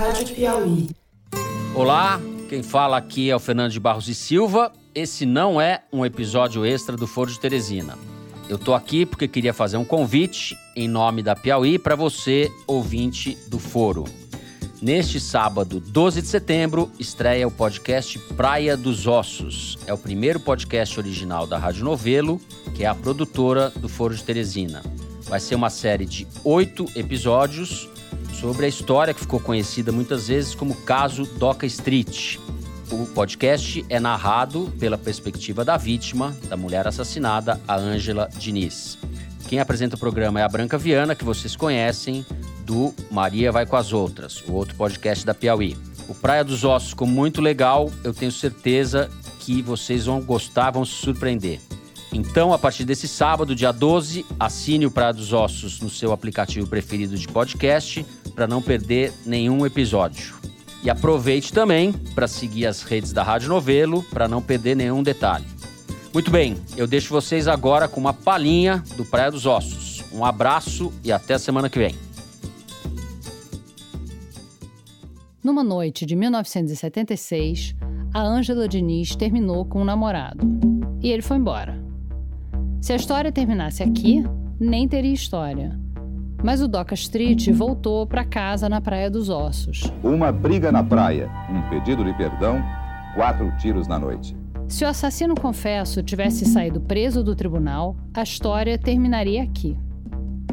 Rádio Piauí. Olá, quem fala aqui é o Fernando de Barros e Silva. Esse não é um episódio extra do Foro de Teresina. Eu tô aqui porque queria fazer um convite em nome da Piauí para você, ouvinte do Foro. Neste sábado, 12 de setembro, estreia o podcast Praia dos Ossos. É o primeiro podcast original da Rádio Novelo, que é a produtora do Foro de Teresina. Vai ser uma série de oito episódios sobre a história que ficou conhecida muitas vezes como caso Doca Street. O podcast é narrado pela perspectiva da vítima, da mulher assassinada, a Ângela Diniz. Quem apresenta o programa é a Branca Viana, que vocês conhecem, do Maria Vai com as Outras, o outro podcast da Piauí. O Praia dos Ossos ficou muito legal, eu tenho certeza que vocês vão gostar, vão se surpreender. Então, a partir desse sábado, dia 12, assine o Praia dos Ossos no seu aplicativo preferido de podcast para não perder nenhum episódio. E aproveite também para seguir as redes da Rádio Novelo para não perder nenhum detalhe. Muito bem, eu deixo vocês agora com uma palhinha do Praia dos Ossos. Um abraço e até semana que vem. Numa noite de 1976, a Ângela Diniz terminou com um namorado. E ele foi embora. Se a história terminasse aqui, nem teria história. Mas o Doca Street voltou para casa na Praia dos Ossos. Uma briga na praia, um pedido de perdão, quatro tiros na noite. Se o assassino confesso tivesse saído preso do tribunal, a história terminaria aqui.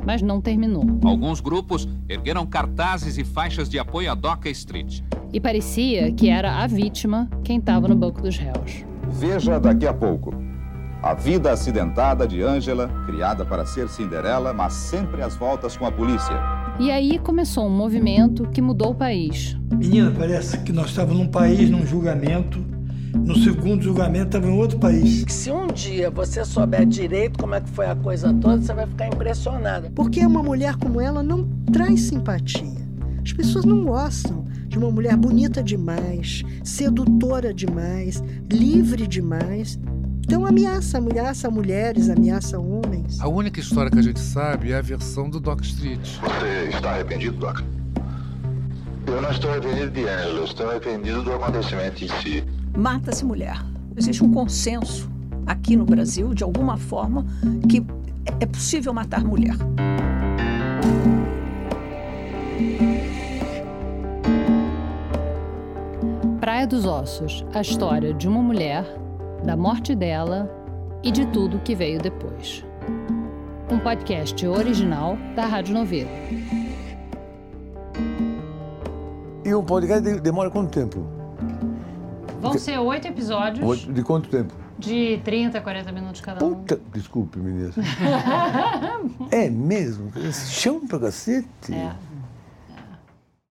Mas não terminou. Alguns grupos ergueram cartazes e faixas de apoio a Doca Street. E parecia que era a vítima quem estava no banco dos réus. Veja daqui a pouco. A vida acidentada de Ângela, criada para ser Cinderela, mas sempre às voltas com a polícia. E aí começou um movimento que mudou o país. Menina, parece que nós estávamos num país, num julgamento. No segundo julgamento estava em outro país. Se um dia você souber direito como é que foi a coisa toda, você vai ficar impressionada. Porque uma mulher como ela não traz simpatia. As pessoas não gostam de uma mulher bonita demais, sedutora demais, livre demais. Então ameaça, ameaça mulheres, ameaça homens. A única história que a gente sabe é a versão do Doc Street. Você está arrependido, Doc? Eu não estou arrependido de Angela, estou arrependido do acontecimento em si. Mata-se mulher. Existe um consenso aqui no Brasil, de alguma forma, que é possível matar mulher. Praia dos Ossos, a história de uma mulher da morte dela e de tudo que veio depois. Um podcast original da Rádio Novelo. E um podcast demora quanto tempo? Vão ser oito episódios. De quanto tempo? De 30 a 40 minutos cada um. Puta, desculpe, menina. é mesmo? Chão pra cacete? É.